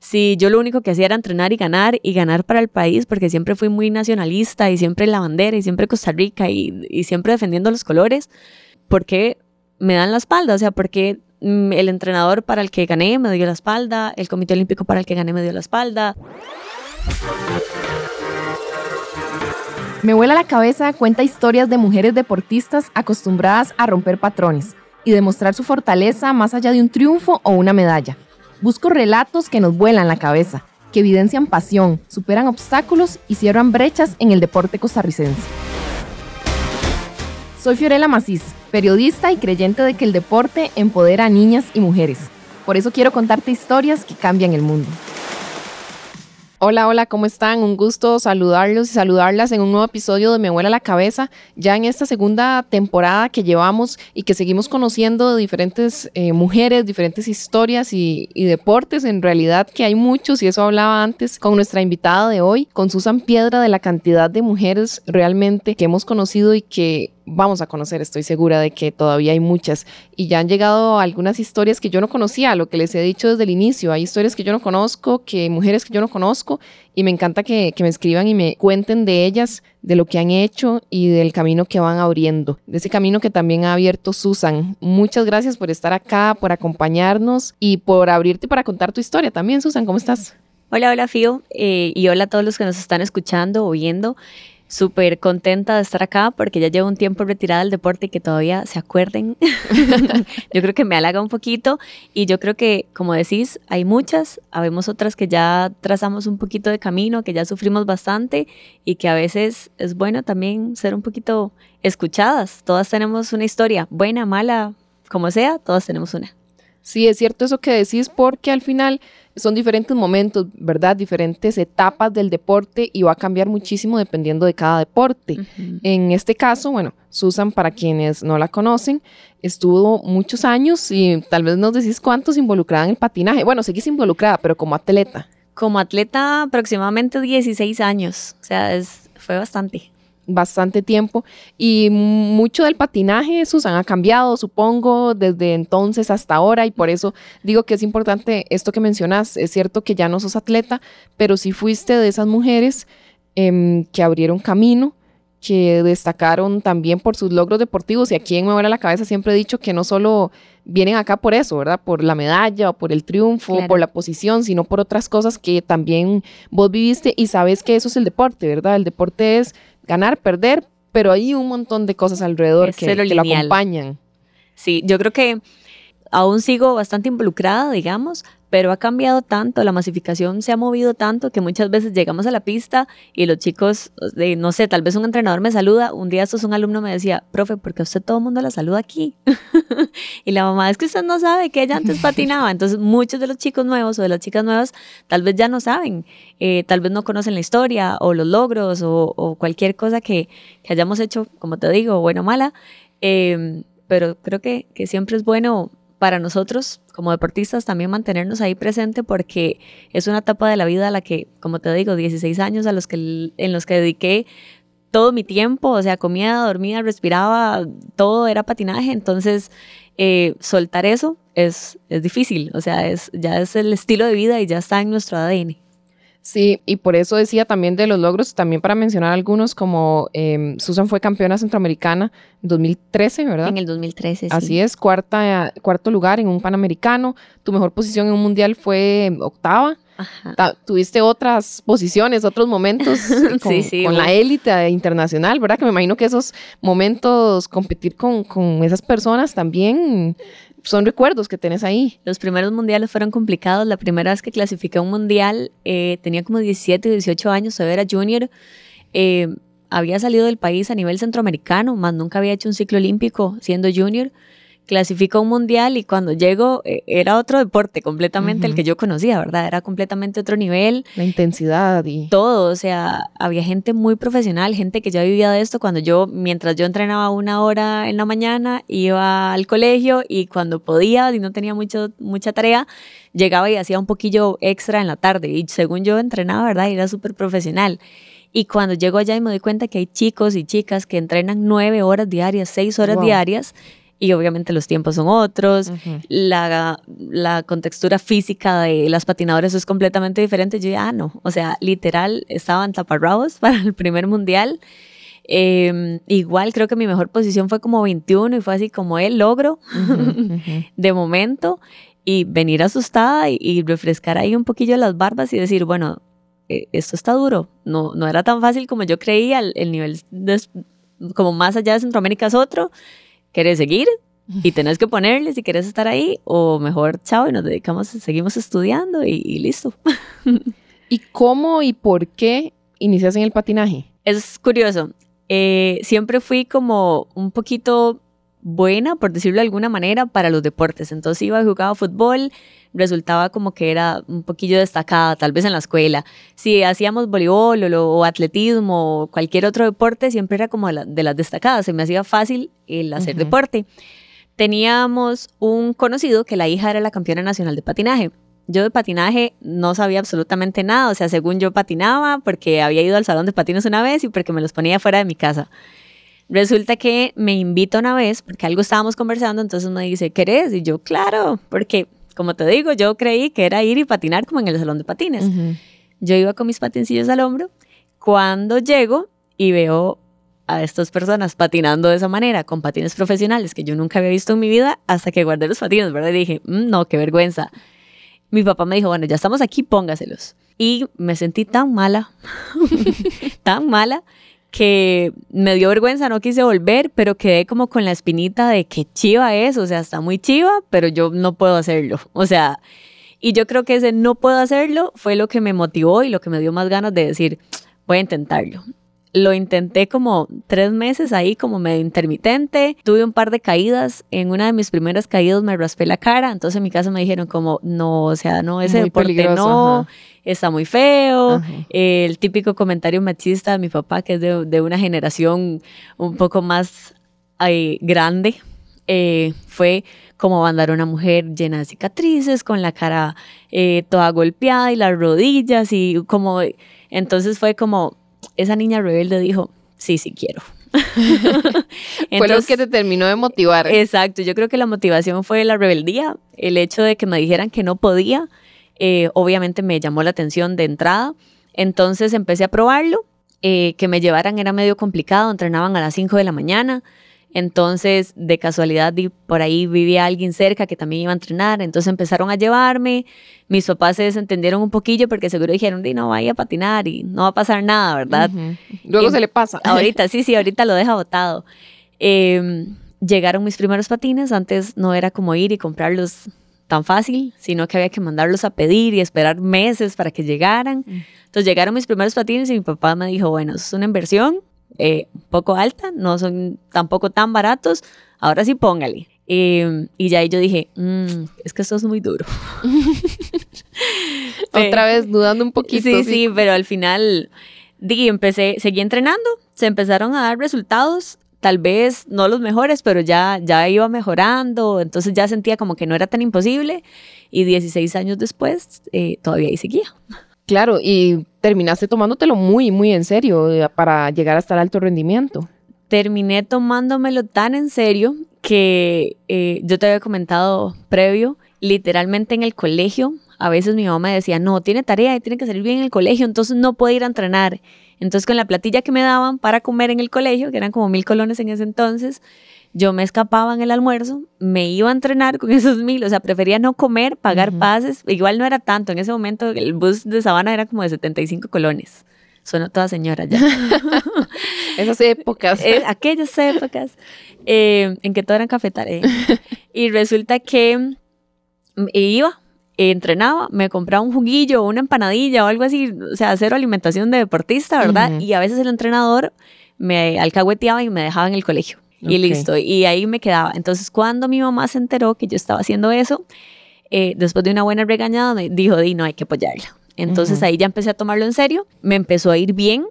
si yo lo único que hacía era entrenar y ganar y ganar para el país, porque siempre fui muy nacionalista y siempre la bandera y siempre Costa Rica y, siempre defendiendo los colores, ¿por qué me dan la espalda? O sea, ¿por qué mm, el entrenador para el que gané me dio la espalda, el Comité Olímpico para el que gané me dio la espalda? Me vuela la cabeza cuenta historias de mujeres deportistas acostumbradas a romper patrones y demostrar su fortaleza más allá de un triunfo o una medalla. Busco relatos que nos vuelan la cabeza, que evidencian pasión, superan obstáculos y cierran brechas en el deporte costarricense. Soy Fiorella Macís, periodista y creyente de que el deporte empodera a niñas y mujeres. Por eso quiero contarte historias que cambian el mundo. Hola, hola, ¿cómo están? Un gusto saludarlos y saludarlas en un nuevo episodio de Me Abuela la Cabeza, ya en esta segunda temporada que llevamos y que seguimos conociendo de diferentes eh, mujeres, diferentes historias y, y, deportes, en realidad que hay muchos y eso hablaba antes con nuestra invitada de hoy, con Susan Piedra, de la cantidad de mujeres realmente que hemos conocido y que vamos a conocer, estoy segura de que todavía hay muchas. Y ya han llegado algunas historias que yo no conocía, lo que les he dicho desde el inicio. Hay historias que yo no conozco, que mujeres que yo no conozco, y me encanta que, me escriban y me cuenten de ellas, de lo que han hecho y del camino que van abriendo, de ese camino que también ha abierto Susan. Muchas gracias por estar acá, por acompañarnos y por abrirte para contar tu historia también, Susan. ¿Cómo estás? Hola, hola, Fío, eh, y hola a todos los que nos están escuchando o viendo súper contenta de estar acá porque ya llevo un tiempo retirada del deporte y que todavía se acuerden. yo creo que me halaga un poquito y yo creo que, como decís, hay muchas, habemos otras que ya trazamos un poquito de camino, que ya sufrimos bastante y que a veces es bueno también ser un poquito escuchadas. Todas tenemos una historia, buena, mala, como sea, todas tenemos una. Sí, es cierto eso que decís porque al final son diferentes momentos, ¿verdad? Diferentes etapas del deporte y va a cambiar muchísimo dependiendo de cada deporte. En este caso, bueno, Susan, para quienes no la conocen, estuvo muchos años y tal vez nos decís cuántos involucrada en el patinaje. Bueno, seguís involucrada, pero como atleta. Como atleta aproximadamente 16 años, o sea, es, fue bastante bastante tiempo y mucho del patinaje, Susan, ha cambiado, supongo, desde entonces hasta ahora y por eso digo que es importante esto que mencionas. Es cierto que ya no sos atleta, pero sí fuiste de esas mujeres em, que abrieron camino, que destacaron también por sus logros deportivos y aquí en Me Vuela la Cabeza siempre he dicho que no solo vienen acá por eso, ¿verdad? Por la medalla o por el triunfo, por la posición, sino por otras cosas que también vos viviste y sabes que eso es el deporte, ¿verdad? El deporte es ganar, perder, pero hay un montón de cosas alrededor que, que lo acompañan. Sí, yo creo que aún sigo bastante involucrada, digamos, pero ha cambiado tanto, la masificación se ha movido tanto que muchas veces llegamos a la pista y los chicos, de, no sé, tal vez un entrenador me saluda, un día estos un alumno me decía, profe, ¿por qué usted todo el mundo la saluda aquí? y la mamá es que usted no sabe que ella antes patinaba, entonces muchos de los chicos nuevos o de las chicas nuevas tal vez ya no saben, eh, tal vez no conocen la historia o los logros o, cualquier cosa que, que, hayamos hecho, como te digo, bueno o mala, eh, pero creo que, que siempre es bueno para nosotros como deportistas también mantenernos ahí presente porque es una etapa de la vida a la que, como te digo, 16 años a los que, en los que dediqué todo mi tiempo, o sea, comía, dormía, respiraba, todo era patinaje, entonces eh, soltar eso es, es difícil, o sea, es, ya es el estilo de vida y ya está en nuestro ADN. Sí, y por eso decía también de los logros, también para mencionar algunos, como em, Susan fue campeona centroamericana en 2013, ¿verdad? En el 2013, sí. Así es, cuarta, cuarto lugar en un panamericano. Tu mejor posición en un mundial fue octava. Tuviste otras posiciones, otros momentos con, la élite internacional, ¿verdad? Que me imagino que esos momentos, competir con, con esas personas también son recuerdos que tenés ahí. Los primeros mundiales fueron complicados. La primera vez que clasifiqué a un mundial eh, tenía como 17, 18 años, todavía era junior. Eh, había salido del país a nivel centroamericano, más nunca había hecho un ciclo olímpico siendo junior clasifico a un mundial y cuando llego eh, era otro deporte completamente el que yo conocía, ¿verdad? Era completamente otro nivel. La intensidad y... Todo, o sea, había gente muy profesional, gente que ya vivía de esto cuando yo, mientras yo entrenaba una hora en la mañana, iba al colegio y cuando podía, y no tenía mucho, mucha tarea, llegaba y hacía un poquillo extra en la tarde y según yo entrenaba, ¿verdad? Era súper profesional. Y cuando llego allá y me doy cuenta que hay chicos y chicas que entrenan nueve horas diarias, seis horas diarias, y obviamente los tiempos son otros, la, la, contextura física de las patinadoras es completamente diferente. Yo ya ah, no, o sea, literal estaban taparrabos para el primer mundial. Em, igual creo que mi mejor posición fue como 21 y fue así como el logro de momento. Y venir asustada y, refrescar ahí un poquillo las barbas y decir, bueno, eh, esto está duro, no, no era tan fácil como yo creía, el, el nivel como más allá de Centroamérica es otro ¿Quieres seguir? Y tenés que ponerle si quieres estar ahí o mejor, chao, y nos dedicamos, seguimos estudiando y, listo. ¿Y cómo y por qué inicias en el patinaje? Es curioso. Eh, siempre fui como un poquito buena, por decirlo de alguna manera, para los deportes. Entonces iba y jugaba fútbol, resultaba como que era un poquillo destacada, tal vez en la escuela. Si hacíamos voleibol o, atletismo o cualquier otro deporte, siempre era como de, las destacadas, se me hacía fácil el hacer deporte. Teníamos un conocido que la hija era la campeona nacional de patinaje. Yo de patinaje no sabía absolutamente nada, o sea, según yo patinaba porque había ido al salón de patines una vez y porque me los ponía fuera de mi casa. Resulta que me invita una vez porque algo estábamos conversando, entonces me dice, ¿querés? Y yo, claro, porque como te digo, yo creí que era ir y patinar como en el salón de patines. Yo iba con mis patincillos al hombro. Cuando llego y veo a estas personas patinando de esa manera, con patines profesionales que yo nunca había visto en mi vida, hasta que guardé los patines, ¿verdad? Y dije, mm, no, qué vergüenza. Mi papá me dijo, bueno, ya estamos aquí, póngaselos. Y me sentí tan mala, tan mala, que me dio vergüenza, no quise volver, pero quedé como con la espinita de que chiva es, o sea, está muy chiva, pero yo no puedo hacerlo. O sea, y yo creo que ese no puedo hacerlo fue lo que me motivó y lo que me dio más ganas de decir, voy a intentarlo. Lo intenté como tres meses ahí, como medio intermitente. Tuve un par de caídas. En una de mis primeras caídas me raspé la cara. Entonces en mi casa me dijeron como, no, o sea, no, ese deporte no, está muy feo. el típico comentario machista de mi papá, que es de, una generación un poco más grande, eh, fue como mandar a una mujer llena de cicatrices, con la cara eh, toda golpeada y las rodillas y como... Entonces fue como, esa niña rebelde dijo, sí, sí quiero. fue lo que te terminó de motivar. Exacto, yo creo que la motivación fue la rebeldía, el hecho de que me dijeran que no podía, eh, obviamente me llamó la atención de entrada, entonces empecé a probarlo, eh, que me llevaran era medio complicado, entrenaban a las 5 de la mañana, entonces, de casualidad, por ahí vivía alguien cerca que también iba a entrenar. Entonces empezaron a llevarme. Mis papás se desentendieron un poquillo porque seguro dijeron, Di, no vaya a patinar y no va a pasar nada, ¿verdad? Luego se le pasa. Ahorita, sí, sí, ahorita lo deja botado. Em, llegaron mis primeros patines. Antes no era como ir y comprarlos tan fácil, sino que había que mandarlos a pedir y esperar meses para que llegaran. Entonces llegaron mis primeros patines y mi papá me dijo, bueno, es una inversión eh, un poco alta, no son tampoco tan baratos, ahora sí póngale. Em, y ya ahí yo dije, mm, es que esto es muy duro. Otra vez dudando un poquito. Sí, sí, pero al final di, empecé, seguí entrenando, se empezaron a dar resultados, tal vez no los mejores, pero ya, ya iba mejorando, entonces ya sentía como que no era tan imposible y 16 años después eh, todavía ahí seguía. Claro, y terminaste tomándotelo muy, muy en serio eh, para llegar hasta el alto rendimiento. Terminé tomándomelo tan en serio que eh, yo te había comentado previo, literalmente en el colegio, a veces mi mamá me decía, no, tiene tarea y tiene que salir bien en el colegio, entonces no puede ir a entrenar. Entonces con la platilla que me daban para comer en el colegio, que eran como mil colones en ese entonces, yo me escapaba en el almuerzo, me iba a entrenar con esos mil, o sea, prefería no comer, pagar pases, igual no era tanto, en ese momento el bus de Sabana era como de 75 colones. Suena toda señora ya. Esas épocas. Eh, aquellas épocas eh, en que todo era cafetal. y resulta que iba, entrenaba, me compraba un juguillo o una empanadilla o algo así, o sea, cero alimentación de deportista, ¿verdad? Y a veces el entrenador me alcahueteaba y me dejaba en el colegio y listo. Y ahí me quedaba. Entonces, cuando mi mamá se enteró que yo estaba haciendo eso, eh, después de una buena regañada, me dijo, di, no, hay que apoyarla. Entonces ahí ya empecé a tomarlo en serio, me empezó a ir bien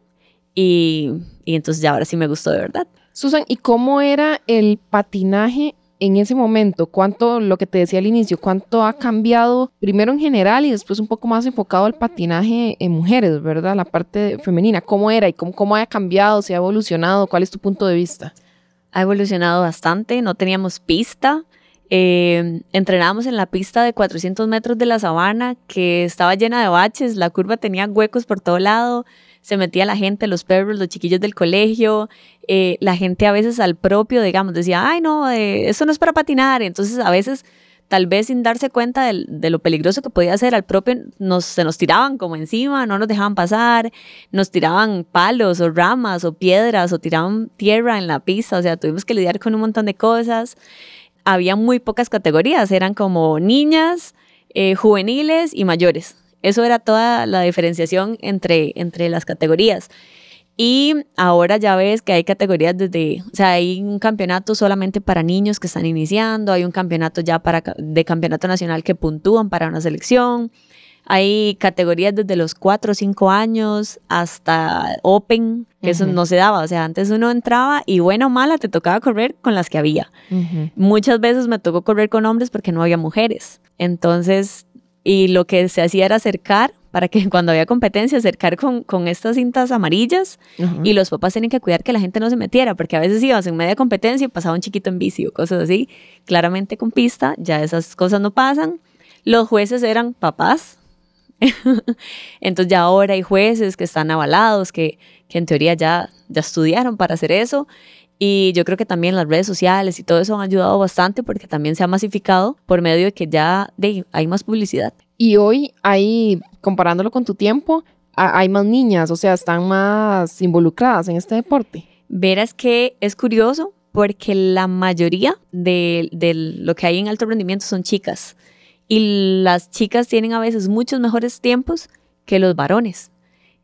y, y entonces ya ahora sí me gustó de verdad. Susan, ¿y cómo era el patinaje en ese momento? ¿Cuánto, lo que te decía al inicio, cuánto ha cambiado primero en general y después un poco más enfocado al patinaje en mujeres, ¿verdad? La parte femenina, ¿cómo era y cómo, cómo ha cambiado, si ha evolucionado? ¿Cuál es tu punto de vista? Ha evolucionado bastante, no teníamos pista. Eh, entrenábamos en la pista de 400 metros de la sabana que estaba llena de baches, la curva tenía huecos por todo lado, se metía la gente, los perros, los chiquillos del colegio, eh, la gente a veces al propio, digamos, decía, ay no, eh, eso no es para patinar, entonces a veces tal vez sin darse cuenta de, lo peligroso que podía ser al propio, nos, se nos tiraban como encima, no nos dejaban pasar, nos tiraban palos o ramas o piedras o tiraban tierra en la pista, o sea, tuvimos que lidiar con un montón de cosas. Había muy pocas categorías, eran como niñas, eh, juveniles y mayores. Eso era toda la diferenciación entre, entre las categorías. Y ahora ya ves que hay categorías desde, o sea, hay un campeonato solamente para niños que están iniciando, hay un campeonato ya para, de campeonato nacional que puntúan para una selección, hay categorías desde los 4 o 5 años hasta Open, que eso no se daba, o sea, antes uno entraba y bueno o mala te tocaba correr con las que había. Muchas veces me tocó correr con hombres porque no había mujeres. Entonces, y lo que se hacía era acercar para que cuando había competencia acercar con, con estas cintas amarillas y los papás tienen que cuidar que la gente no se metiera, porque a veces ibas en media competencia y pasaba un chiquito en bici o cosas así. Claramente con pista ya esas cosas no pasan. Los jueces eran papás. Entonces ya ahora hay jueces que están avalados, que, que en teoría ya, ya estudiaron para hacer eso. Y yo creo que también las redes sociales y todo eso han ayudado bastante porque también se ha masificado por medio de que ya de, hay más publicidad. Y hoy hay, comparándolo con tu tiempo, hay más niñas, o sea, están más involucradas en este deporte. Verás que es curioso porque la mayoría de, de, lo que hay en alto rendimiento son chicas. Y las chicas tienen a veces muchos mejores tiempos que los varones.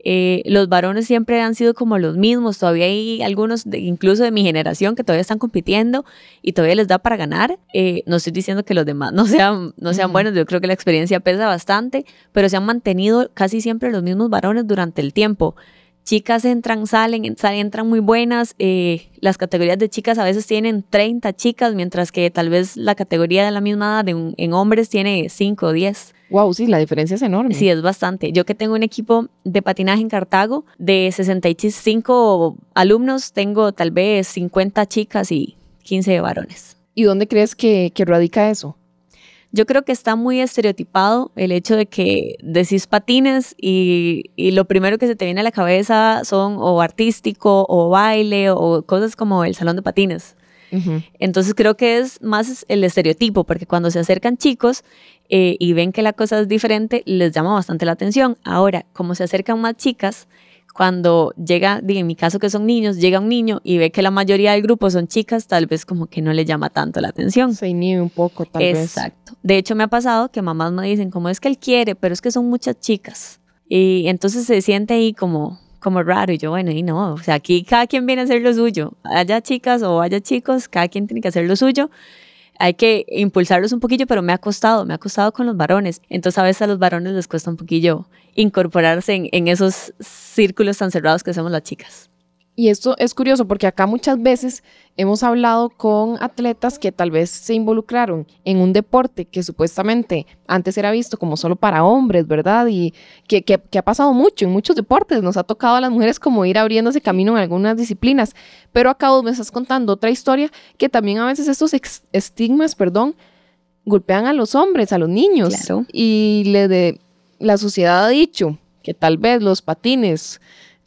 Eh, los varones siempre han sido como los mismos, todavía hay algunos, incluso de mi generación, que todavía están compitiendo y todavía les da para ganar. Eh, no estoy diciendo que los demás no sean, no sean buenos, yo creo que la experiencia pesa bastante, pero se han mantenido casi siempre los mismos varones durante el tiempo. Chicas entran, salen, salen entran muy buenas. Eh, las categorías de chicas a veces tienen 30 chicas, mientras que tal vez la categoría de la misma edad en hombres tiene 5 o 10. Wow, sí, la diferencia es enorme. Sí, es bastante. Yo que tengo un equipo de patinaje en Cartago de 65 alumnos, tengo tal vez 50 chicas y 15 varones. ¿Y dónde crees que, que radica eso? Yo creo que está muy estereotipado el hecho de que decís patines y, y, lo primero que se te viene a la cabeza son o artístico o baile o cosas como el salón de patines. Entonces creo que es más el estereotipo, porque cuando se acercan chicos eh, y ven que la cosa es diferente, les llama bastante la atención. Ahora, como se acercan más chicas, cuando llega, en mi caso que son niños, llega un niño y ve que la mayoría del grupo son chicas, tal vez como que no le llama tanto la atención. Se inhibe un poco, tal vez. Exacto. De hecho, me ha pasado que mamás me dicen, como es que él quiere, pero es que son muchas chicas. Y entonces se siente ahí como, como raro. Y yo, bueno, y no, o sea, aquí cada quien viene a hacer lo suyo. Haya chicas o haya chicos, cada quien tiene que hacer lo suyo. Hay que impulsarlos un poquillo, pero me ha costado, me ha costado con los varones. Entonces a veces a los varones les cuesta un poquillo incorporarse en, en esos círculos tan cerrados que hacemos las chicas. Y esto es curioso porque acá muchas veces hemos hablado con atletas que tal vez se involucraron en un deporte que supuestamente antes era visto como solo para hombres, ¿verdad? Y que, que, ha pasado mucho en muchos deportes. Nos ha tocado a las mujeres como ir abriéndose camino en algunas disciplinas. Pero acá vos me estás contando otra historia que también a veces estos estigmas, perdón, golpean a los hombres, a los niños. Y le de, la sociedad ha dicho que tal vez los patines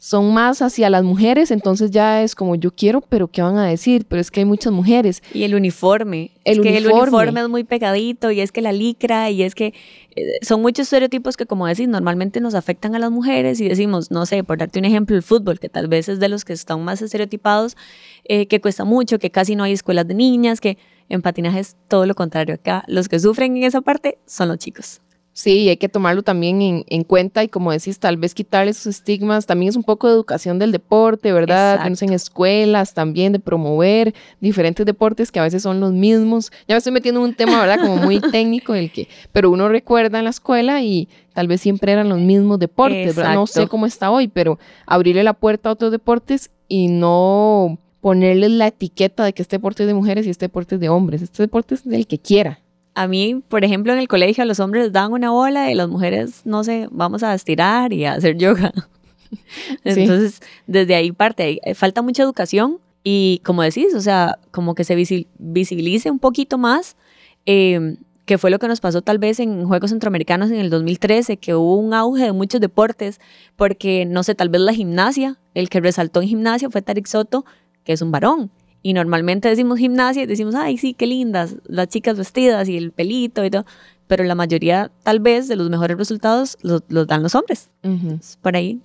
son más hacia las mujeres, entonces ya es como yo quiero, pero ¿qué van a decir? Pero es que hay muchas mujeres. Y el uniforme. El, es que uniforme. el uniforme es muy pegadito y es que la licra y es que eh, son muchos estereotipos que como decís normalmente nos afectan a las mujeres y decimos, no sé, por darte un ejemplo, el fútbol, que tal vez es de los que están más estereotipados, eh, que cuesta mucho, que casi no hay escuelas de niñas, que en patinaje es todo lo contrario acá. Los que sufren en esa parte son los chicos. Sí, hay que tomarlo también en, cuenta y como decís, tal vez quitar esos estigmas. También es un poco de educación del deporte, ¿verdad? en escuelas también, de promover diferentes deportes que a veces son los mismos. Ya me estoy metiendo en un tema, ¿verdad? Como muy técnico, el que, pero uno recuerda en la escuela y tal vez siempre eran los mismos deportes, ¿verdad? No sé cómo está hoy, pero abrirle la puerta a otros deportes y no ponerles la etiqueta de que este deporte es de mujeres y este deporte es de hombres. Este deporte es del que quiera a mí, por ejemplo, en el colegio a los hombres les dan una bola y las mujeres, no sé, vamos a estirar y a hacer yoga. Entonces, desde ahí parte, falta mucha educación y como decís, o sea, como que se visibilice un poquito más, eh, que fue lo que nos pasó tal vez en Juegos Centroamericanos en el 2013, que hubo un auge de muchos deportes, porque no sé, tal vez la gimnasia, el que resaltó en gimnasia fue Tarik Soto, que es un varón. Y normalmente decimos gimnasia y decimos, ay, sí, qué lindas, las chicas vestidas y el pelito y todo. Pero la mayoría, tal vez, de los mejores resultados los, dan los hombres. Por ahí.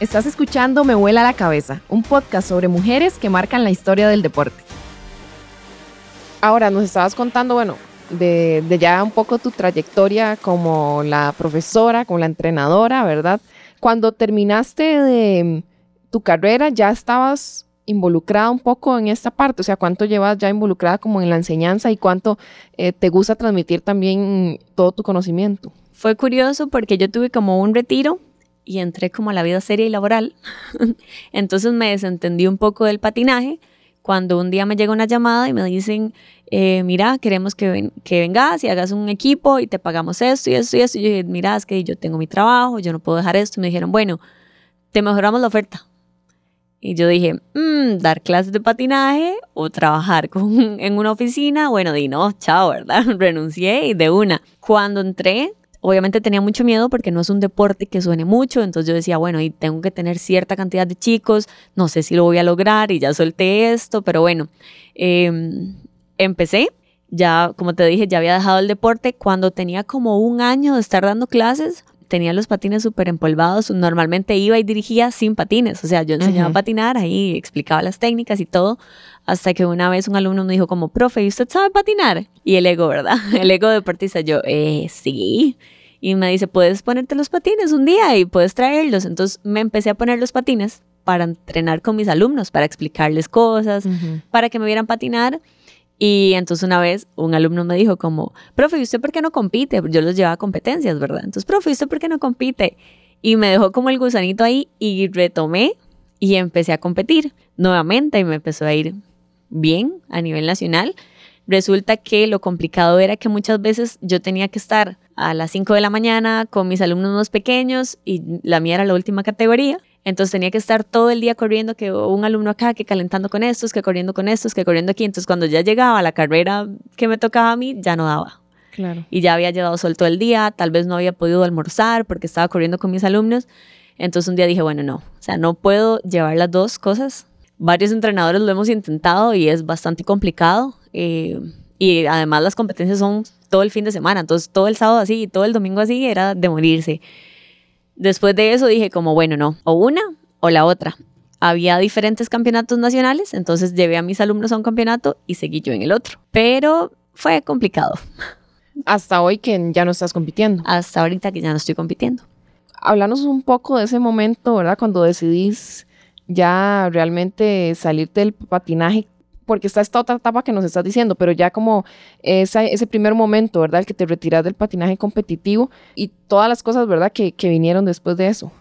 Estás escuchando Me Vuela la Cabeza, un podcast sobre mujeres que marcan la historia del deporte. Ahora nos estabas contando, bueno, de, ya un poco tu trayectoria como la profesora, como la entrenadora, ¿verdad? Cuando terminaste de tu carrera, ya estabas involucrada un poco en esta parte, o sea, cuánto llevas ya involucrada como en la enseñanza y cuánto eh, te gusta transmitir también todo tu conocimiento. Fue curioso porque yo tuve como un retiro y entré como a la vida seria y laboral, entonces me desentendí un poco del patinaje cuando un día me llega una llamada y me dicen, eh, mira, queremos que, que, vengas y hagas un equipo y te pagamos esto y esto y esto. Y yo dije, mira, es que yo tengo mi trabajo, yo no puedo dejar esto. Me dijeron, bueno, te mejoramos la oferta. Y yo dije, mmm, dar clases de patinaje o trabajar con, en una oficina. Bueno, di no, chao, ¿verdad? Renuncié y de una. Cuando entré, Obviamente tenía mucho miedo porque no es un deporte que suene mucho, entonces yo decía, bueno, y tengo que tener cierta cantidad de chicos, no sé si lo voy a lograr y ya solté esto, pero bueno, em, empecé. Ya, como te dije, ya había dejado el deporte. Cuando tenía como un año de estar dando clases, tenía los patines súper empolvados. Normalmente iba y dirigía sin patines. O sea, yo enseñaba a patinar, ahí explicaba las técnicas y todo. Hasta que una vez un alumno me dijo como, profe, ¿y usted sabe patinar? Y el ego, ¿verdad? El ego deportista. Yo, eh, sí y me dice, puedes ponerte los patines un día y puedes traerlos. Entonces me empecé a poner los patines para entrenar con mis alumnos, para explicarles cosas, para que me vieran patinar. Y entonces una vez un alumno me dijo como, profe, ¿y usted por qué no compite? Yo los llevaba a competencias, ¿verdad? Entonces, profe, ¿y usted por qué no compite? Y me dejó como el gusanito ahí y retomé y empecé a competir nuevamente y me empezó a ir bien a nivel nacional. Resulta que lo complicado era que muchas veces yo tenía que estar a las 5 de la mañana con mis alumnos más pequeños y la mía era la última categoría. Entonces tenía que estar todo el día corriendo, que un alumno acá, que calentando con estos, que corriendo con estos, que corriendo aquí. Entonces cuando ya llegaba a la carrera que me tocaba a mí, ya no daba. Claro. Y ya había llevado sol todo el día, tal vez no había podido almorzar porque estaba corriendo con mis alumnos. Entonces un día dije, bueno, no, o sea, no puedo llevar las dos cosas. Varios entrenadores lo hemos intentado y es bastante complicado. Eh, y además las competencias son todo el fin de semana, entonces todo el sábado así y todo el domingo así era de morirse. Después de eso dije como, bueno, no, o una o la otra. Había diferentes campeonatos nacionales, entonces llevé a mis alumnos a un campeonato y seguí yo en el otro. Pero fue complicado. Hasta hoy que ya no estás compitiendo. Hasta ahorita que ya no estoy compitiendo. Háblanos un poco de ese momento, ¿verdad? Cuando decidís ya realmente salirte del patinaje porque está esta otra etapa que nos estás diciendo, pero ya como ese primer momento, ¿verdad? El que te retiras del patinaje competitivo y todas las cosas, ¿verdad? Que, que vinieron después de eso.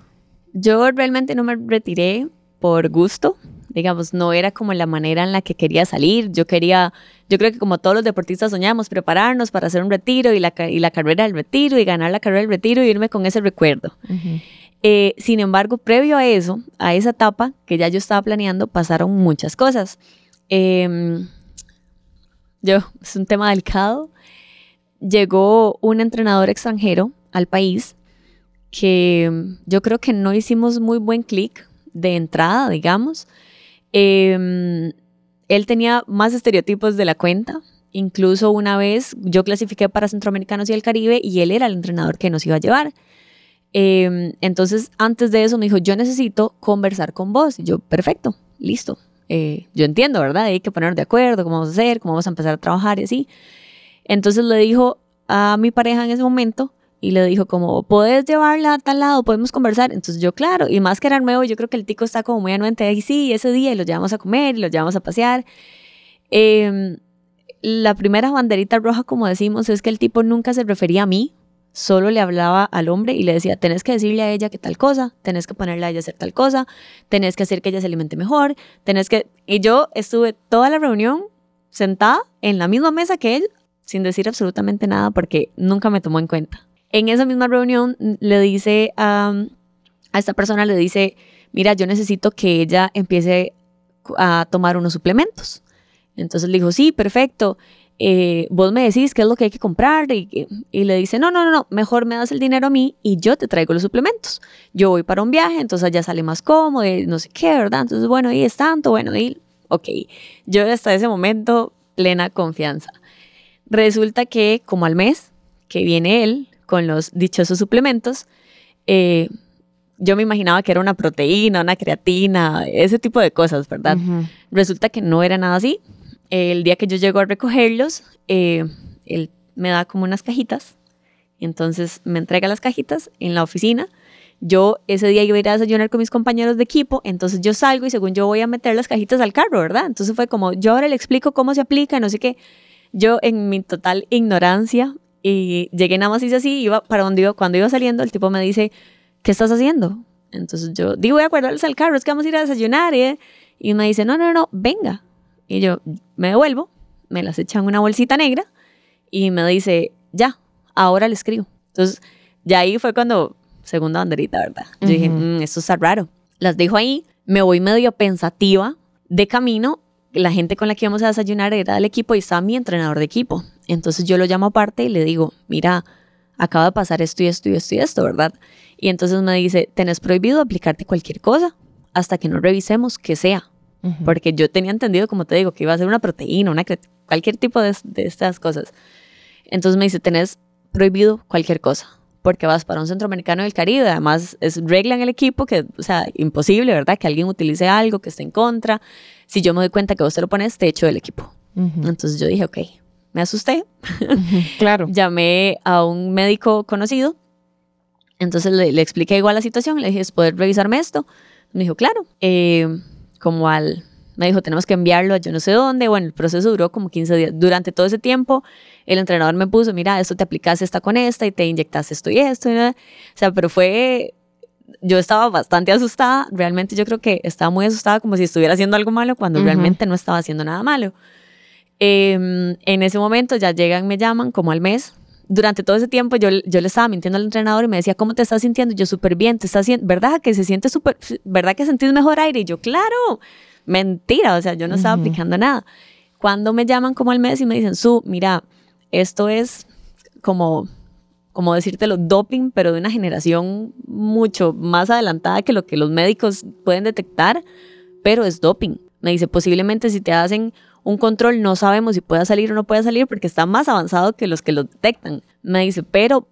Yo realmente no me retiré por gusto, digamos, no era como la manera en la que quería salir. Yo quería, yo creo que como todos los deportistas soñamos, prepararnos para hacer un retiro y la, y la carrera del retiro y ganar la carrera del retiro y irme con ese recuerdo. Eh, sin embargo, previo a eso, a esa etapa que ya yo estaba planeando, pasaron muchas cosas. Em, yo, es un tema delicado. Llegó un entrenador extranjero al país que yo creo que no hicimos muy buen clic de entrada, digamos. Em, él tenía más estereotipos de la cuenta. Incluso una vez yo clasifiqué para Centroamericanos y el Caribe y él era el entrenador que nos iba a llevar. Em, entonces, antes de eso me dijo, yo necesito conversar con vos. Yo, perfecto, listo, eh, yo entiendo, ¿verdad? Hay que poner de acuerdo cómo vamos a hacer, cómo vamos a empezar a trabajar y así. Entonces le dijo a mi pareja en ese momento y le dijo como, ¿puedes llevarla a tal lado? ¿Podemos conversar? Entonces yo, claro, y más que era nuevo, yo creo que el tico está como muy anuente, y sí, ese día y lo llevamos a comer y lo llevamos a pasear. Em, la primera banderita roja, como decimos, es que el tipo nunca se refería a mí, solo le hablaba al hombre y le decía, tenés que decirle a ella que tal cosa, tenés que ponerle a ella a hacer tal cosa, tenés que hacer que ella se alimente mejor, tenés que... Y yo estuve toda la reunión sentada en la misma mesa que él, sin decir absolutamente nada porque nunca me tomó en cuenta. En esa misma reunión le dice a, a esta persona, le dice, mira, yo necesito que ella empiece a tomar unos suplementos. Entonces le dijo, sí, perfecto. Eh, vos me decís qué es lo que hay que comprar y, le dice, no, no, no, no, mejor me das el dinero a mí y yo te traigo los suplementos. Yo voy para un viaje, entonces allá sale más cómodo, no sé qué, ¿verdad? Entonces, bueno, y es tanto, bueno, y ok, yo hasta ese momento plena confianza. Resulta que como al mes que viene él con los dichosos suplementos, eh, yo me imaginaba que era una proteína, una creatina, ese tipo de cosas, ¿verdad? Resulta que no era nada así. El día que yo llego a recogerlos, eh, él me da como unas cajitas, entonces me entrega las cajitas en la oficina. Yo ese día iba a ir a desayunar con mis compañeros de equipo, entonces yo salgo y según yo voy a meter las cajitas al carro, ¿verdad? Entonces fue como, yo ahora le explico cómo se aplica, no sé qué. Yo en mi total ignorancia y llegué nada más hice así, iba para donde iba, cuando iba saliendo el tipo me dice, ¿qué estás haciendo? Entonces yo digo, voy a guardarles al carro, es que vamos a ir a desayunar. ¿eh? Y me dice, no, no, no, venga. Y yo me devuelvo, me las echan en una bolsita negra y me dice, ya, ahora le escribo. Entonces, ya ahí fue cuando, segunda banderita, ¿verdad? Yo dije, mm, esto está raro. Las dejo ahí, me voy medio pensativa de camino. La gente con la que íbamos a desayunar era del equipo y estaba mi entrenador de equipo. Entonces yo lo llamo aparte y le digo, mira, acaba de pasar esto y esto y esto y esto, ¿verdad? Y entonces me dice, tenés prohibido aplicarte cualquier cosa hasta que no revisemos qué sea. Porque yo tenía entendido, como te digo, que iba a ser una proteína, una, cualquier tipo de, estas cosas. Entonces me dice, tenés prohibido cualquier cosa porque vas para un centroamericano del Caribe, además es regla en el equipo que, o sea, imposible, ¿verdad? Que alguien utilice algo que esté en contra. Si yo me doy cuenta que vos te lo pones, te echo del equipo. Entonces yo dije, ok, me asusté. claro. Llamé a un médico conocido. Entonces le, expliqué igual la situación. Le dije, ¿es poder revisarme esto? Me dijo, claro. Eh, como al. Me dijo, tenemos que enviarlo a yo no sé dónde. Bueno, el proceso duró como 15 días. Durante todo ese tiempo, el entrenador me puso, mira, esto te aplicaste esta con esta y te inyectaste esto y esto. O sea, pero fue yo estaba bastante asustada, realmente yo creo que estaba muy asustada como si estuviera haciendo algo malo cuando realmente no estaba haciendo nada malo. Em, en ese momento ya llegan, me llaman como al mes. Durante todo ese tiempo yo, yo le estaba mintiendo al entrenador y me decía, ¿cómo te estás sintiendo? Yo súper bien, te estás ¿verdad? Que se siente súper, ¿verdad que sentís mejor aire? Y yo, claro, mentira, o sea, yo no estaba aplicando nada. Cuando me llaman como al mes y me dicen, Su, mira, esto es como, como decírtelo, doping, pero de una generación mucho más adelantada que lo que los médicos pueden detectar, pero es doping. Me dice, posiblemente si te hacen un control no sabemos si pueda salir o no puede salir porque está más avanzado que los que lo detectan. Me dice, pero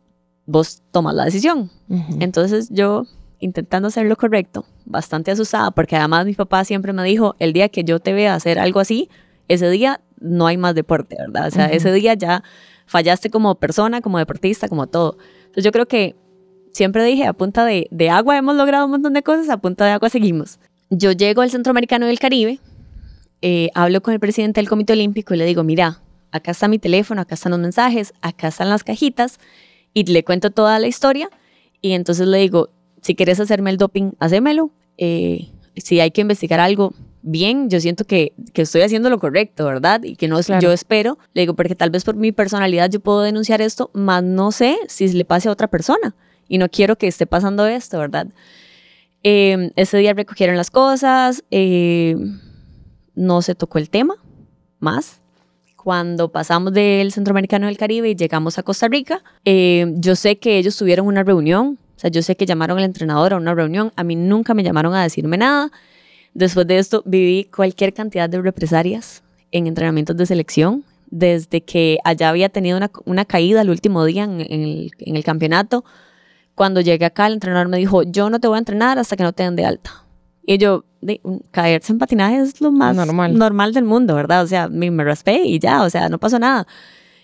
vos tomas la decisión. Entonces yo, intentando hacer lo correcto, bastante asustada, porque además mi papá siempre me dijo, el día que yo te vea hacer algo así, ese día no hay más deporte, ¿verdad? O sea, ese día ya fallaste como persona, como deportista, como todo. Entonces yo creo que siempre dije, a punta de, de agua hemos logrado un montón de cosas, a punta de agua seguimos. Yo llego al Centroamericano del Caribe, eh, hablo con el presidente del Comité Olímpico y le digo, mira, acá está mi teléfono, acá están los mensajes, acá están las cajitas y le cuento toda la historia y entonces le digo, si quieres hacerme el doping, hacémelo. Eh, si hay que investigar algo, bien, yo siento que, que, estoy haciendo lo correcto, ¿verdad? Y que no es, yo espero, le digo, porque tal vez por mi personalidad yo puedo denunciar esto, más no sé si le pase a otra persona y no quiero que esté pasando esto, ¿verdad? Eh, ese día recogieron las cosas, eh, no se tocó el tema más. Cuando pasamos del Centroamericano del Caribe y llegamos a Costa Rica, eh, yo sé que ellos tuvieron una reunión, o sea, yo sé que llamaron al entrenador a una reunión, a mí nunca me llamaron a decirme nada. Después de esto viví cualquier cantidad de represalias en entrenamientos de selección, desde que allá había tenido una, caída el último día en, el, en el campeonato. Cuando llegué acá, el entrenador me dijo, yo no te voy a entrenar hasta que no te den de alta. Y yo, de, caerse en patinaje es lo más normal. normal del mundo, ¿verdad? O sea, me, me raspé y ya, o sea, no pasó nada.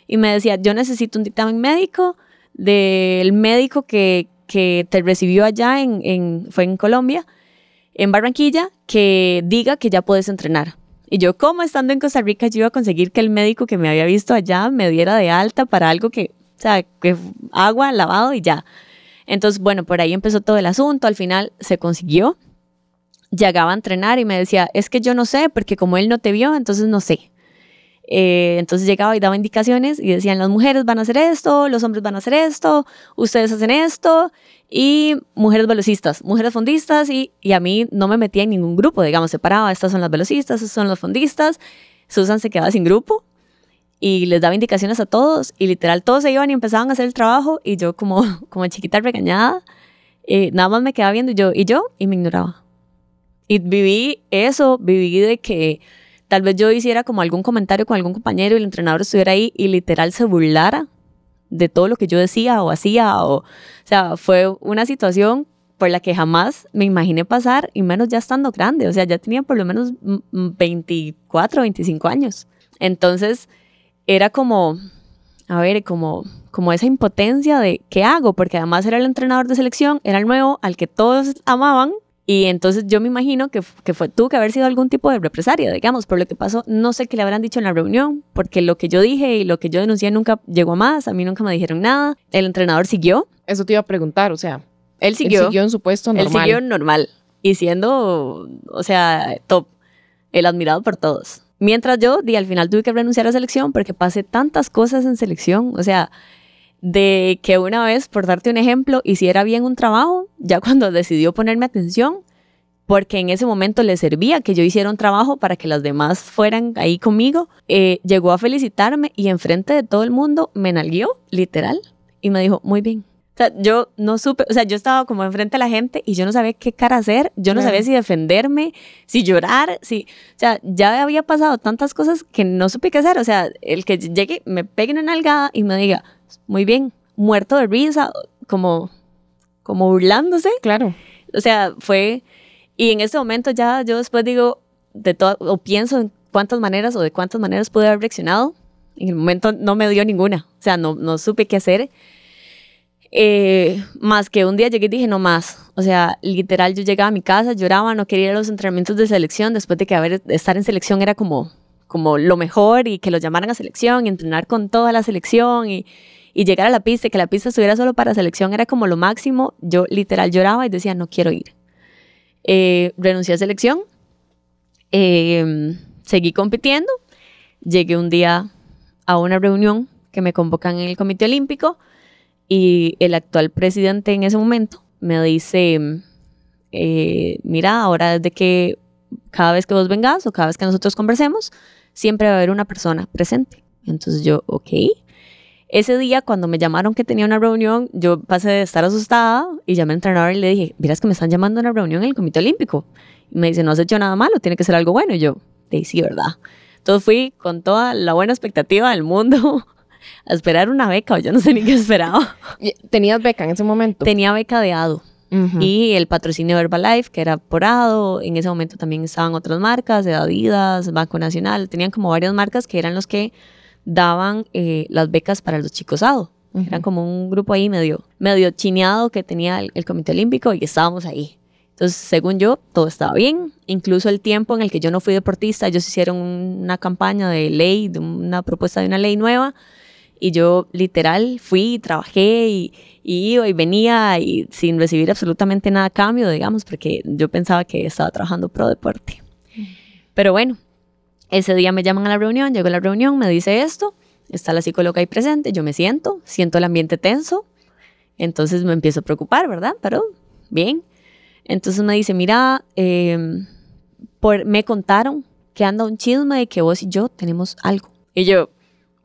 Y me decía, yo necesito un dictamen médico del médico que, que te recibió allá, en, en, fue en Colombia, en Barranquilla, que diga que ya puedes entrenar. Y yo, como estando en Costa Rica, yo iba a conseguir que el médico que me había visto allá me diera de alta para algo que, o sea, que agua, lavado y ya. Entonces, bueno, por ahí empezó todo el asunto. Al final se consiguió llegaba a entrenar y me decía, es que yo no sé, porque como él no te vio, entonces no sé. Eh, entonces llegaba y daba indicaciones y decían, las mujeres van a hacer esto, los hombres van a hacer esto, ustedes hacen esto, y mujeres velocistas, mujeres fondistas, y, y a mí no me metía en ningún grupo, digamos, separaba, estas son las velocistas, estos son los fondistas, Susan se quedaba sin grupo y les daba indicaciones a todos y literal todos se iban y empezaban a hacer el trabajo y yo como, como chiquita regañada, eh, nada más me quedaba viendo yo y yo y me ignoraba. Y viví eso, viví de que tal vez yo hiciera como algún comentario con algún compañero y el entrenador estuviera ahí y literal se burlara de todo lo que yo decía o hacía. O, o sea, fue una situación por la que jamás me imaginé pasar y menos ya estando grande. O sea, ya tenía por lo menos 24, 25 años. Entonces, era como, a ver, como, como esa impotencia de ¿qué hago? Porque además era el entrenador de selección, era el nuevo al que todos amaban. Y entonces yo me imagino que, que fue, tuvo que haber sido algún tipo de represalia, digamos, por lo que pasó. No sé qué le habrán dicho en la reunión, porque lo que yo dije y lo que yo denuncié nunca llegó a más, a mí nunca me dijeron nada. El entrenador siguió. Eso te iba a preguntar, o sea, él siguió. Él siguió en su puesto normal. Él siguió normal y siendo, o sea, top, el admirado por todos. Mientras yo, di, al final tuve que renunciar a selección porque pasé tantas cosas en selección, o sea, de que una vez, por darte un ejemplo, hiciera bien un trabajo, ya cuando decidió ponerme atención, porque en ese momento le servía que yo hiciera un trabajo para que las demás fueran ahí conmigo, eh, llegó a felicitarme y enfrente de todo el mundo me nalguió, literal, y me dijo, muy bien. O sea, yo no supe, o sea, yo estaba como enfrente de la gente y yo no sabía qué cara hacer, yo no sabía si defenderme, si llorar, si, o sea, ya había pasado tantas cosas que no supe qué hacer, o sea, el que llegue, me pegue una nalgada y me diga, muy bien, muerto de risa, como, como burlándose. Claro. O sea, fue, y en ese momento ya yo después digo, de todo, o pienso en cuántas maneras o de cuántas maneras pude haber reaccionado. En el momento no me dio ninguna, o sea, no, no supe qué hacer. Eh, más que un día llegué y dije, no más. O sea, literal, yo llegaba a mi casa, lloraba, no quería ir a los entrenamientos de selección, después de que haber, estar en selección era como, como lo mejor y que lo llamaran a selección y entrenar con toda la selección y, y llegar a la pista que la pista estuviera solo para selección era como lo máximo. Yo literal lloraba y decía, no quiero ir. Eh, renuncié a selección, eh, seguí compitiendo, llegué un día a una reunión que me convocan en el Comité Olímpico y el actual presidente en ese momento me dice, eh, mira, ahora desde que cada vez que vos vengas o cada vez que nosotros conversemos, siempre va a haber una persona presente. Entonces yo, ok. Ese día, cuando me llamaron que tenía una reunión, yo pasé de estar asustada y llamé al entrenador y le dije, miras que me están llamando a una reunión en el Comité Olímpico. Y me dice, no has hecho nada malo, tiene que ser algo bueno. Y yo, sí, ¿verdad? Entonces fui con toda la buena expectativa del mundo a esperar una beca o yo no sé ni qué esperaba. ¿Tenías beca en ese momento? Tenía beca de ADO. Y el patrocinio de Herbalife, que era por ADO. En ese momento también estaban otras marcas, de Adidas, Banco Nacional. Tenían como varias marcas que eran los que daban eh, las becas para los chicos ADO. Eran como un grupo ahí medio, medio chineado que tenía el, el Comité Olímpico y estábamos ahí. Entonces, según yo, todo estaba bien. Incluso el tiempo en el que yo no fui deportista, ellos hicieron una campaña de ley, de una propuesta de una ley nueva y yo literal fui, trabajé y, iba y venía y sin recibir absolutamente nada a cambio, digamos, porque yo pensaba que estaba trabajando pro deporte. Pero bueno, ese día me llaman a la reunión, llego a la reunión, me dice esto, está la psicóloga ahí presente, yo me siento, siento el ambiente tenso, entonces me empiezo a preocupar, ¿verdad? Pero bien. Entonces me dice, mira, em, me contaron que anda un chisme de que vos y yo tenemos algo. Y yo,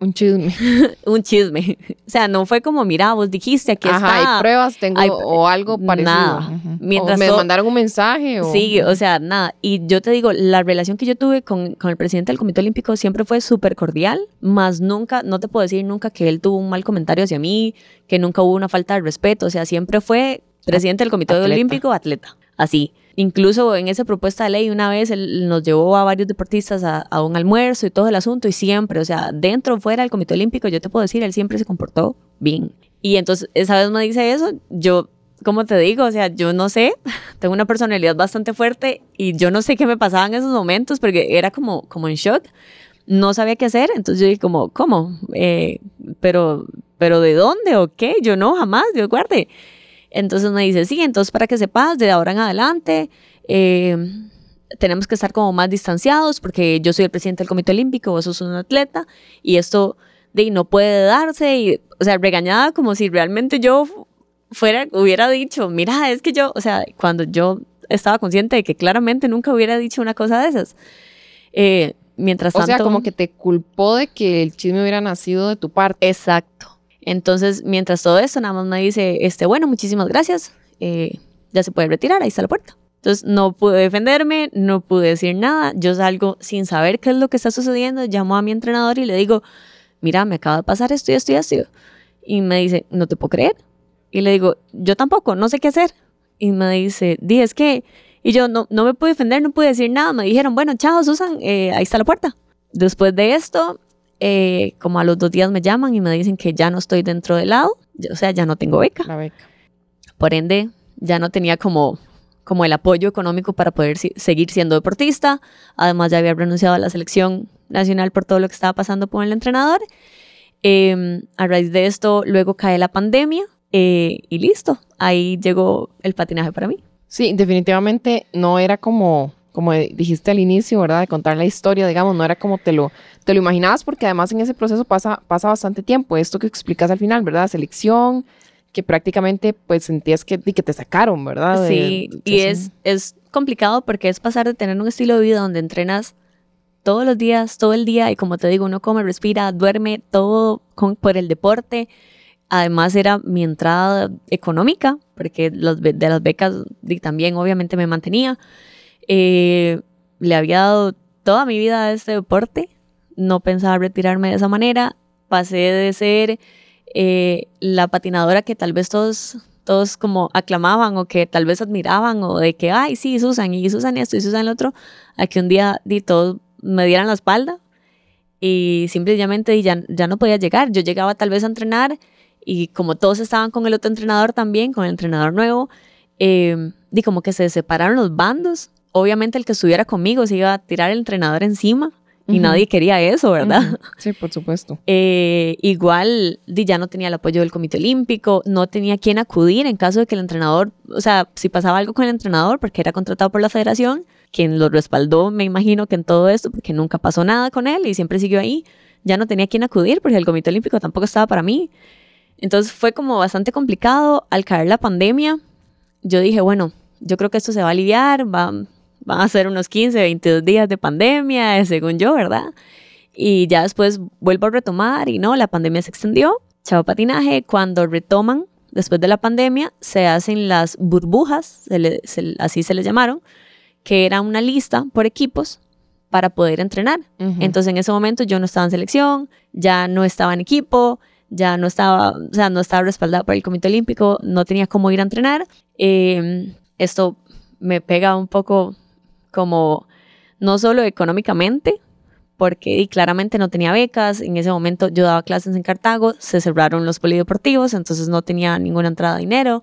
un chisme. un chisme. O sea, no fue como, mira, vos dijiste, aquí Ajá, está. hay pruebas, tengo o algo parecido. Nada. Mientras o me mandaron un mensaje. O... Sí, o sea, nada. Y yo te digo, la relación que yo tuve con, con el presidente del Comité Olímpico siempre fue súper cordial, más nunca, no te puedo decir nunca que él tuvo un mal comentario hacia mí, que nunca hubo una falta de respeto. O sea, siempre fue presidente del Comité Atleta. Olímpico, atleta. Así. Incluso en esa propuesta de ley, una vez él nos llevó a varios deportistas a, un almuerzo y todo el asunto, y siempre, o sea, dentro o fuera del Comité Olímpico, yo te puedo decir, él siempre se comportó bien. Y entonces, esa vez me dice eso, yo, como te digo, o sea, yo no sé, tengo una personalidad bastante fuerte y yo no sé qué me pasaba en esos momentos porque era como, como en shock, no sabía qué hacer, entonces yo dije como, ¿cómo? Eh, pero, pero ¿de dónde o qué? Yo no, jamás, Dios guarde. Entonces me dice, sí, entonces para que sepas, de ahora en adelante, eh, tenemos que estar como más distanciados porque yo soy el presidente del Comité Olímpico, vos sos un atleta y esto de no puede darse y, o sea, regañada como si realmente yo fuera, hubiera dicho, mira, es que yo, o sea, cuando yo estaba consciente de que claramente nunca hubiera dicho una cosa de esas. Eh, mientras tanto... O sea, como que te culpó de que el chisme hubiera nacido de tu parte. Exacto. Entonces, mientras todo eso, nada más me dice, este, bueno, muchísimas gracias, eh, ya se puede retirar, ahí está la puerta. Entonces no pude defenderme, no pude decir nada, yo salgo sin saber qué es lo que está sucediendo, llamo a mi entrenador y le digo, mira, me acaba de pasar esto y esto y esto. Y me dice, no te puedo creer. Y le digo, yo tampoco, no sé qué hacer. Y me dice, di, es que... Y yo no, no me pude defender, no pude decir nada. Me dijeron, bueno, chao, Susan, eh, ahí está la puerta. Después de esto, eh, como a los dos días me llaman y me dicen que ya no estoy dentro del lado, o sea, ya no tengo beca. La beca. Por ende, ya no tenía como como el apoyo económico para poder seguir siendo deportista. Además, ya había renunciado a la selección nacional por todo lo que estaba pasando con el entrenador. Em, a raíz de esto, luego cae la pandemia eh, y listo. Ahí llegó el patinaje para mí. Sí, definitivamente no era como, como dijiste al inicio, ¿verdad? De contar la historia, digamos, no era como te lo, te lo imaginabas, porque además en ese proceso pasa, pasa bastante tiempo. Esto que explicas al final, ¿verdad? Selección, que prácticamente pues sentías que, que te sacaron, ¿verdad? sí, y es, es complicado porque es pasar de tener un estilo de vida donde entrenas todos los días, todo el día, y como te digo, uno come, respira, duerme, todo con, por el deporte. Además era mi entrada económica, porque los, de las becas también obviamente me mantenía. Eh, le había dado toda mi vida a este deporte, no pensaba retirarme de esa manera. Pasé de ser eh, la patinadora que tal vez todos, todos como aclamaban o que tal vez admiraban o de que, ay, sí, Susan, y Susan esto y Susan lo otro, a que un día di, todos me dieran la espalda y simplemente ya, no podía llegar. Yo llegaba tal vez a entrenar y como todos estaban con el otro entrenador también, con el entrenador nuevo, eh, como que se separaron los bandos. Obviamente el que estuviera conmigo se iba a tirar el entrenador encima y nadie quería eso, ¿verdad? Sí, por supuesto. Eh, igual ya no tenía el apoyo del Comité Olímpico, no tenía quien acudir en caso de que el entrenador, o sea, si pasaba algo con el entrenador, porque era contratado por la federación, quien lo respaldó, me imagino que en todo esto, porque nunca pasó nada con él y siempre siguió ahí, ya no tenía quien acudir porque el Comité Olímpico tampoco estaba para mí. Entonces fue como bastante complicado. Al caer la pandemia, yo dije, bueno, yo creo que esto se va a aliviar, va, van a ser unos 15, 22 días de pandemia, eh, según yo, ¿verdad? Y ya después vuelvo a retomar y no, la pandemia se extendió. Chavo patinaje, cuando retoman después de la pandemia, se hacen las burbujas, así se les llamaron, que era una lista por equipos para poder entrenar. Entonces en ese momento yo no estaba en selección, ya no estaba en equipo, ya no estaba, o sea, no estaba respaldado por el Comité Olímpico, no tenía cómo ir a entrenar. Em, esto me pega un poco como no solo económicamente, porque claramente no tenía becas, en ese momento yo daba clases en Cartago, se cerraron los polideportivos, entonces no tenía ninguna entrada de dinero,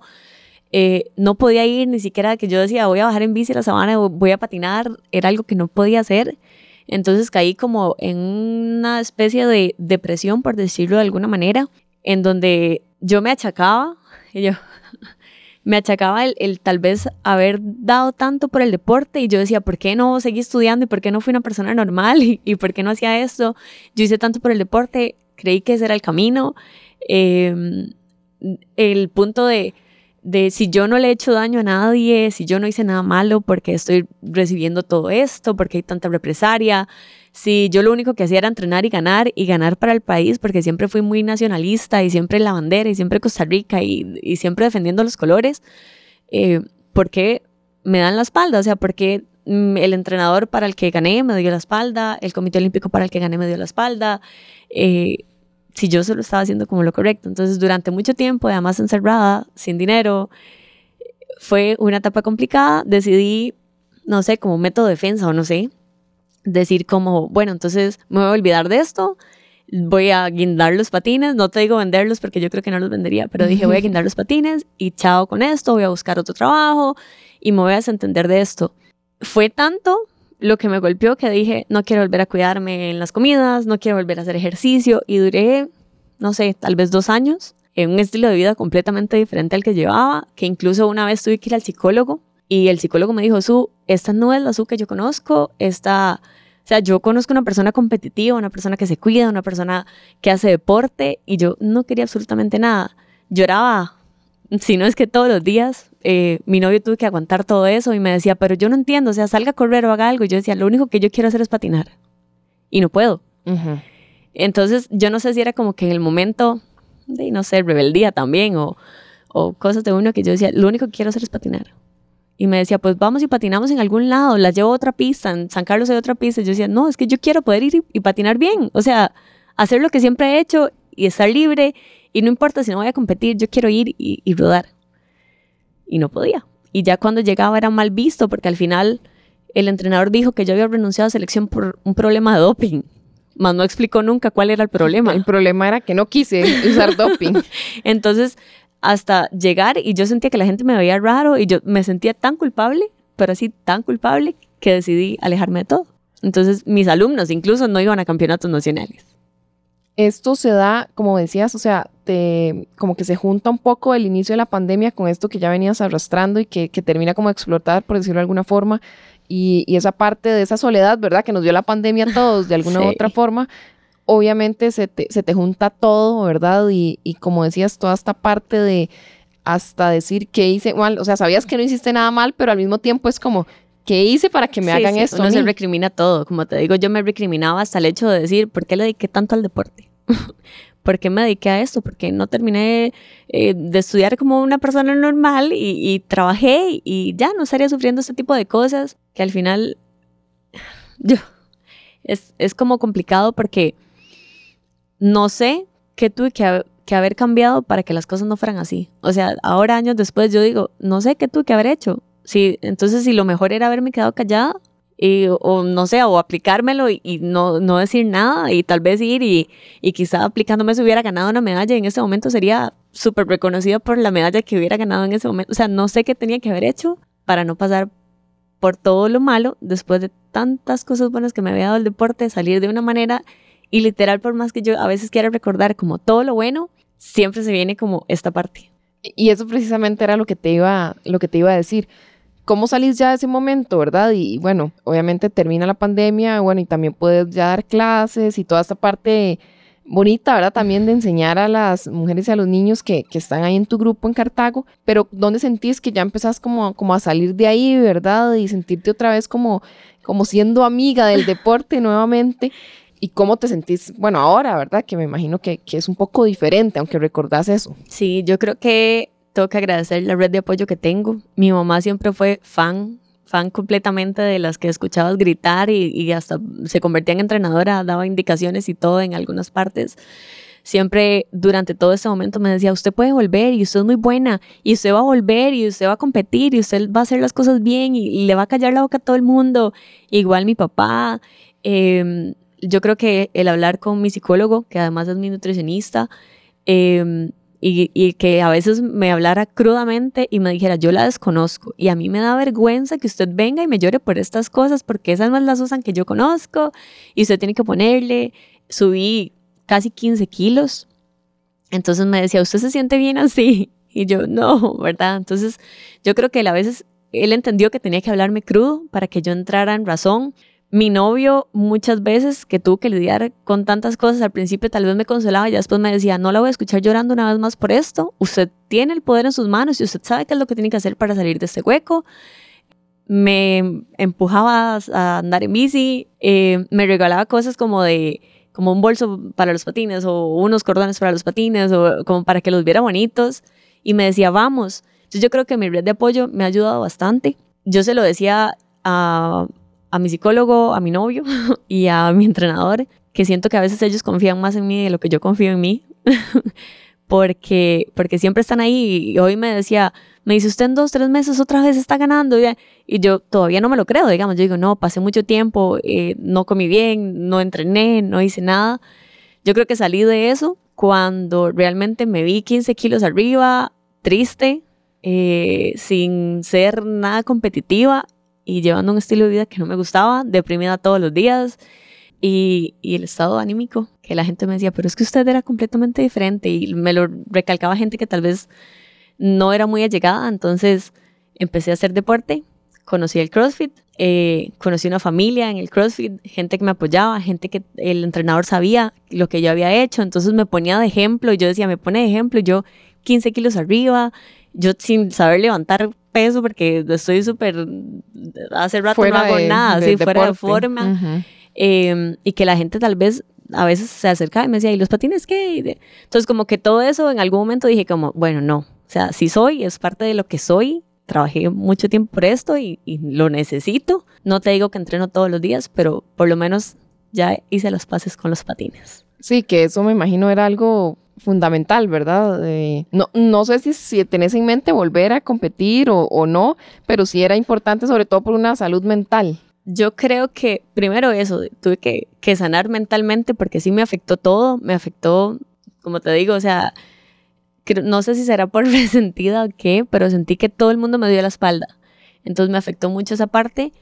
eh, no podía ir ni siquiera que yo decía voy a bajar en bici a la sabana, voy a patinar, era algo que no podía hacer, entonces caí como en una especie de depresión, por decirlo de alguna manera, en donde yo me achacaba, y yo, me achacaba el, tal vez haber dado tanto por el deporte y yo decía, ¿por qué no seguí estudiando y por qué no fui una persona normal y, por qué no hacía esto? Yo hice tanto por el deporte, creí que ese era el camino. Em, el punto de, de si yo no le he hecho daño a nadie, si yo no hice nada malo porque estoy recibiendo todo esto, porque hay tanta represaria, si yo lo único que hacía era entrenar y ganar y ganar para el país, porque siempre fui muy nacionalista y siempre la bandera y siempre Costa Rica y, siempre defendiendo los colores, eh, ¿por qué me dan la espalda? O sea, ¿por qué mm, el entrenador para el que gané me dio la espalda, el comité olímpico para el que gané me dio la espalda, eh, si yo solo estaba haciendo como lo correcto. Entonces, durante mucho tiempo, además encerrada, sin dinero, fue una etapa complicada, decidí, no sé, como método de defensa o no sé, decir como, bueno, entonces me voy a olvidar de esto, voy a guindar los patines, no te digo venderlos porque yo creo que no los vendería, pero dije voy a guindar los patines y chao con esto, voy a buscar otro trabajo y me voy a desentender de esto. Fue tanto lo que me golpeó que dije, no quiero volver a cuidarme en las comidas, no quiero volver a hacer ejercicio y duré, no sé, tal vez dos años en un estilo de vida completamente diferente al que llevaba, que incluso una vez tuve que ir al psicólogo Y el psicólogo me dijo, Su, esta no es la Su que yo conozco, esta... O sea, yo conozco una persona competitiva, una persona que se cuida, una persona que hace deporte y yo no quería absolutamente nada. Lloraba, si no es que todos los días, eh, mi novio tuve que aguantar todo eso y me decía, pero yo no entiendo, o sea, salga a correr o haga algo. Y yo decía, lo único que yo quiero hacer es patinar y no puedo. Entonces, yo no sé si era como que en el momento de, no sé, rebeldía también o, o cosas de uno que yo decía, lo único que quiero hacer es patinar. Y me decía, pues vamos y patinamos en algún lado, la llevo a otra pista, en San Carlos hay otra pista. Y yo decía, no, es que yo quiero poder ir y, patinar bien. O sea, hacer lo que siempre he hecho y estar libre. Y no importa si no voy a competir, yo quiero ir y, y rodar. Y no podía. Y ya cuando llegaba era mal visto porque al final el entrenador dijo que yo había renunciado a selección por un problema de doping. Más no explicó nunca cuál era el problema. El problema era que no quise usar doping. Entonces, hasta llegar y yo sentía que la gente me veía raro y yo me sentía tan culpable, pero así tan culpable que decidí alejarme de todo. Entonces mis alumnos incluso no iban a campeonatos nacionales. Esto se da, como decías, o sea, te, como que se junta un poco el inicio de la pandemia con esto que ya venías arrastrando y que, termina como a explotar, por decirlo de alguna forma, y, esa parte de esa soledad, ¿verdad? Que nos dio la pandemia a todos de alguna u otra forma, obviamente se te, se te junta todo, ¿verdad? Y, y, como decías, toda esta parte de hasta decir que hice mal, o sea, sabías que no hiciste nada mal, pero al mismo tiempo es como, ¿qué hice para que me hagan esto? Uno se recrimina todo, como te digo, yo me recriminaba hasta el hecho de decir, ¿por qué le dediqué tanto al deporte? ¿Por qué me dediqué a esto? Porque no terminé eh, de estudiar como una persona normal y, y trabajé y ya no estaría sufriendo este tipo de cosas que al final yo es, es como complicado porque no sé qué tuve que, haber cambiado para que las cosas no fueran así. O sea, ahora años después yo digo, no sé qué tuve que haber hecho. Sí, entonces si lo mejor era haberme quedado callada y, o no sé, o aplicármelo y, no, no, decir nada y tal vez ir y, y quizá aplicándome se hubiera ganado una medalla en ese momento sería súper reconocida por la medalla que hubiera ganado en ese momento. O sea, no sé qué tenía que haber hecho para no pasar por todo lo malo después de tantas cosas buenas que me había dado el deporte, salir de una manera y literal, por más que yo a veces quiera recordar como todo lo bueno, siempre se viene como esta parte. Y eso precisamente era lo que te iba, lo que te iba a decir. ¿Cómo salís ya de ese momento, verdad? Y bueno, obviamente termina la pandemia, bueno, y también puedes ya dar clases y toda esta parte bonita, ¿verdad? También de enseñar a las mujeres y a los niños que, que, están ahí en tu grupo en Cartago, pero ¿dónde sentís que ya empezás como, como a salir de ahí, ¿verdad? Y sentirte otra vez como, como siendo amiga del deporte nuevamente ¿Y cómo te sentís, bueno, ahora, verdad? Que me imagino que, que, es un poco diferente, aunque recordás eso. Sí, yo creo que tengo que agradecer la red de apoyo que tengo. Mi mamá siempre fue fan, fan completamente de las que escuchabas gritar y, y hasta se convertía en entrenadora, daba indicaciones y todo en algunas partes. Siempre durante todo ese momento me decía, usted puede volver y usted es muy buena y usted va a volver y usted va a competir y usted va a hacer las cosas bien y, le va a callar la boca a todo el mundo. Igual mi papá. Eh, yo creo que el hablar con mi psicólogo, que además es mi nutricionista, em, y, que a veces me hablara crudamente y me dijera, yo la desconozco y a mí me da vergüenza que usted venga y me llore por estas cosas porque esas más las usan que yo conozco y usted tiene que ponerle, subí casi 15 kilos. Entonces me decía, ¿usted se siente bien así? Y yo, no, ¿verdad? Entonces yo creo que él a veces, él entendió que tenía que hablarme crudo para que yo entrara en razón mi novio muchas veces que tuvo que lidiar con tantas cosas al principio tal vez me consolaba y después me decía, no la voy a escuchar llorando una vez más por esto, usted tiene el poder en sus manos y usted sabe qué es lo que tiene que hacer para salir de este hueco. Me empujaba a andar en bici, eh, me regalaba cosas como de como un bolso para los patines o unos cordones para los patines o como para que los viera bonitos y me decía, vamos. Entonces yo creo que mi red de apoyo me ha ayudado bastante. Yo se lo decía a, a mi psicólogo, a mi novio y a mi entrenador, que siento que a veces ellos confían más en mí de lo que yo confío en mí, porque, porque siempre están ahí. Y hoy me decía, me dice, usted en dos, tres meses otra vez está ganando. Y yo todavía no me lo creo, digamos. Yo digo, no, pasé mucho tiempo, eh, no comí bien, no entrené, no hice nada. Yo creo que salí de eso cuando realmente me vi 15 kilos arriba, triste, eh, sin ser nada competitiva y llevando un estilo de vida que no me gustaba, deprimida todos los días. Y, y, el estado anímico, que la gente me decía, pero es que usted era completamente diferente y me lo recalcaba gente que tal vez no era muy allegada, entonces empecé a hacer deporte, conocí el CrossFit, eh, conocí una familia en el CrossFit, gente que me apoyaba, gente que el entrenador sabía lo que yo había hecho, entonces me ponía de ejemplo, yo decía, me pone de ejemplo, yo 15 kilos arriba, yo sin saber levantar peso porque estoy súper, hace rato no hago nada, así, fuera de forma, em, y que la gente tal vez a veces se acercaba y me decía, ¿y los patines qué? Entonces como que todo eso en algún momento dije como, bueno, no, o sea, si soy, es parte de lo que soy, trabajé mucho tiempo por esto y, lo necesito. No te digo que entreno todos los días, pero por lo menos ya hice las paces con los patines. Sí, que eso me imagino era algo fundamental, ¿verdad? no, no sé si, si tenés en mente volver a competir o, o, no, pero sí era importante sobre todo por una salud mental. Yo creo que primero eso, tuve que, que sanar mentalmente porque sí me afectó todo, me afectó, como te digo, o sea, no sé si será por resentida o qué, pero sentí que todo el mundo me dio la espalda. Entonces me afectó mucho esa parte,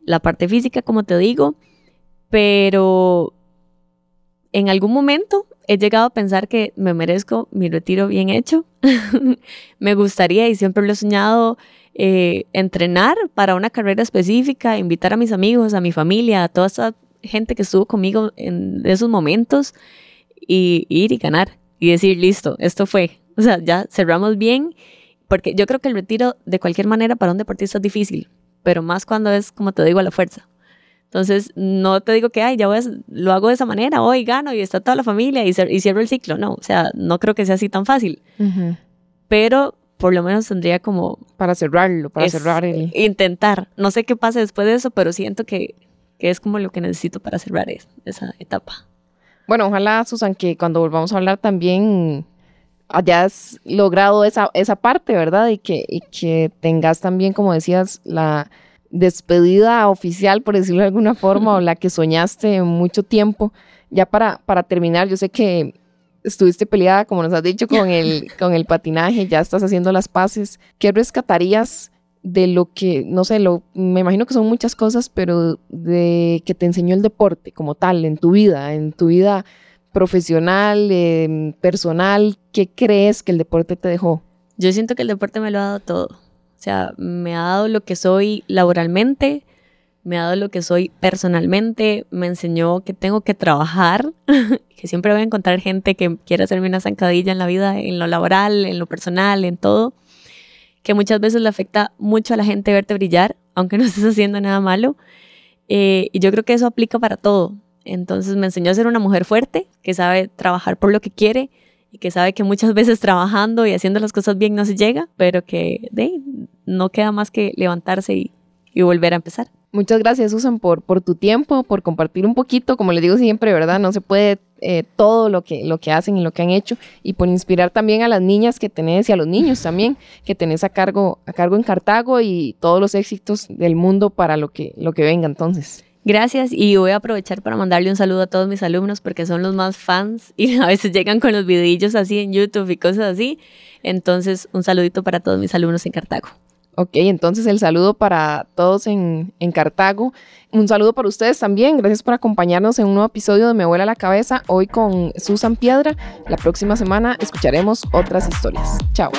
la parte física, como te digo, pero en algún momento he llegado a pensar que me merezco mi retiro bien hecho. me gustaría y siempre lo he soñado eh, entrenar para una carrera específica, invitar a mis amigos, a mi familia, a toda esa gente que estuvo conmigo en esos momentos y ir y ganar y decir, listo, esto fue, o sea, ya cerramos bien, porque yo creo que el retiro de cualquier manera para un deportista es difícil, pero más cuando es, como te digo, a la fuerza. Entonces, no te digo que, ay, ya voy a, lo hago de esa manera, hoy gano y está toda la familia y, cierro el ciclo. No, o sea, no creo que sea así tan fácil. Pero por lo menos tendría como... Para cerrarlo, para cerrar el... Intentar. No sé qué pasa después de eso, pero siento que, que es como lo que necesito para cerrar esa etapa. Bueno, ojalá, Susan, que cuando volvamos a hablar también hayas logrado esa, esa parte, ¿verdad? Y que, y que tengas también, como decías, la despedida oficial, por decirlo de alguna forma, o la que soñaste mucho tiempo. Ya para, para terminar, yo sé que estuviste peleada, como nos has dicho, con el, con el patinaje, ya estás haciendo las paces. ¿Qué rescatarías de lo que, no sé, lo, me imagino que son muchas cosas, pero de que te enseñó el deporte como tal, en tu vida, en tu vida profesional, em, personal, ¿qué crees que el deporte te dejó? Yo siento que el deporte me lo ha dado todo. O sea, me ha dado lo que soy laboralmente, me ha dado lo que soy personalmente, me enseñó que tengo que trabajar, que siempre voy a encontrar gente que quiere hacerme una zancadilla en la vida, en lo laboral, en lo personal, en todo, que muchas veces le afecta mucho a la gente verte brillar, aunque no estés haciendo nada malo. Eh, y yo creo que eso aplica para todo. Entonces me enseñó a ser una mujer fuerte, que sabe trabajar por lo que quiere y que sabe que muchas veces trabajando y haciendo las cosas bien no se llega, pero que de, no queda más que levantarse y, volver a empezar. Muchas gracias, Susan, por, por tu tiempo, por compartir un poquito. Como les digo siempre, ¿verdad? No se puede eh, todo lo que, lo que hacen y lo que han hecho y por inspirar también a las niñas que tenés y a los niños también que tenés a cargo, a cargo en Cartago y todos los éxitos del mundo para lo que, lo que venga entonces. Gracias y voy a aprovechar para mandarle un saludo a todos mis alumnos porque son los más fans y a veces llegan con los videillos así en YouTube y cosas así. Entonces, un saludito para todos mis alumnos en Cartago. Ok, entonces el saludo para todos en, en, Cartago. Un saludo para ustedes también. Gracias por acompañarnos en un nuevo episodio de Me Vuela la Cabeza. Hoy con Susan Piedra. La próxima semana escucharemos otras historias. Chao.